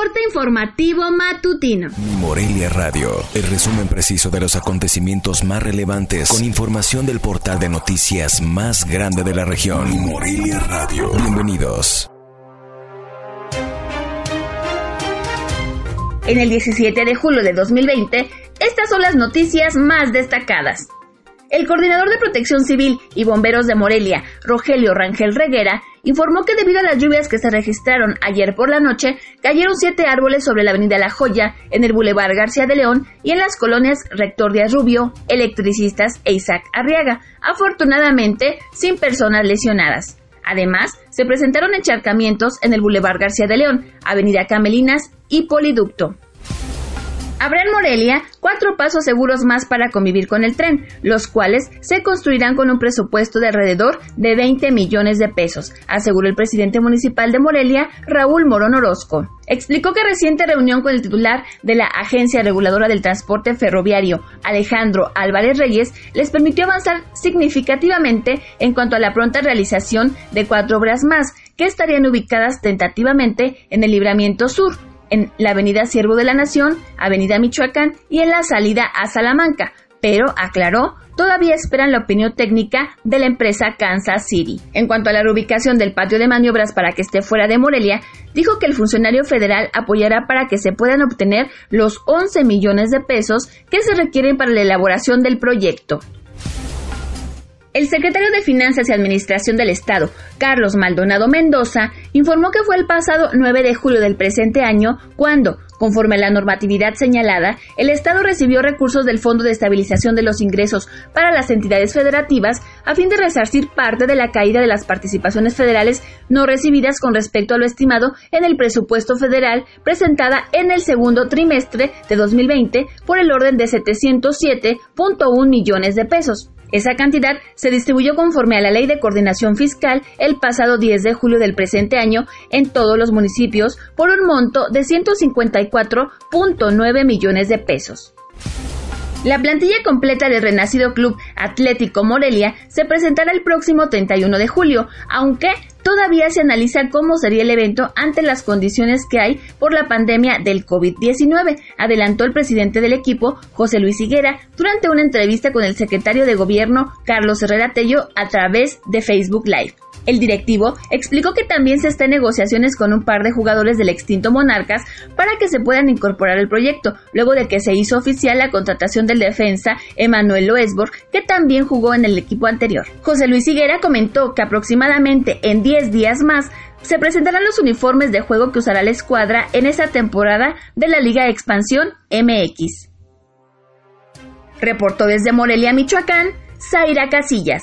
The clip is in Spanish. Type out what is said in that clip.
Corte informativo matutino. Morelia Radio, el resumen preciso de los acontecimientos más relevantes con información del portal de noticias más grande de la región. Morelia Radio. Bienvenidos. En el 17 de julio de 2020, estas son las noticias más destacadas. El coordinador de Protección Civil y Bomberos de Morelia, Rogelio Rangel Reguera, informó que debido a las lluvias que se registraron ayer por la noche, cayeron siete árboles sobre la avenida La Joya, en el Boulevard García de León y en las colonias Rector Díaz Rubio, Electricistas e Isaac Arriaga, afortunadamente sin personas lesionadas. Además, se presentaron encharcamientos en el Boulevard García de León, Avenida Camelinas y Poliducto. Habrá en Morelia cuatro pasos seguros más para convivir con el tren, los cuales se construirán con un presupuesto de alrededor de 20 millones de pesos, aseguró el presidente municipal de Morelia, Raúl Morón Orozco. Explicó que reciente reunión con el titular de la Agencia Reguladora del Transporte Ferroviario, Alejandro Álvarez Reyes, les permitió avanzar significativamente en cuanto a la pronta realización de cuatro obras más, que estarían ubicadas tentativamente en el Libramiento Sur, en la Avenida Siervo de la Nación, Avenida Michoacán y en la salida a Salamanca, pero aclaró, todavía esperan la opinión técnica de la empresa Kansas City. En cuanto a la reubicación del patio de maniobras para que esté fuera de Morelia, dijo que el funcionario federal apoyará para que se puedan obtener los 11 millones de pesos que se requieren para la elaboración del proyecto. El secretario de Finanzas y Administración del Estado, Carlos Maldonado Mendoza, informó que fue el pasado 9 de julio del presente año cuando, conforme a la normatividad señalada, el Estado recibió recursos del Fondo de Estabilización de los Ingresos para las entidades federativas a fin de resarcir parte de la caída de las participaciones federales no recibidas con respecto a lo estimado en el presupuesto federal presentada en el segundo trimestre de 2020 por el orden de 707.1 millones de pesos. Esa cantidad se distribuyó conforme a la Ley de Coordinación Fiscal el pasado 10 de julio del presente año en todos los municipios por un monto de 154.9 millones de pesos. La plantilla completa del Renacido Club Atlético Morelia se presentará el próximo 31 de julio, aunque todavía se analiza cómo sería el evento ante las condiciones que hay por la pandemia del COVID-19, adelantó el presidente del equipo, José Luis Higuera, durante una entrevista con el secretario de Gobierno, Carlos Herrera Tello, a través de Facebook Live. El directivo explicó que también se está en negociaciones con un par de jugadores del extinto Monarcas para que se puedan incorporar al proyecto, luego de que se hizo oficial la contratación del defensa Emanuel Loesborg, que también jugó en el equipo anterior. José Luis Higuera comentó que aproximadamente en 10 días más se presentarán los uniformes de juego que usará la escuadra en esa temporada de la Liga Expansión MX. Reportó desde Morelia, Michoacán, Zaira Casillas.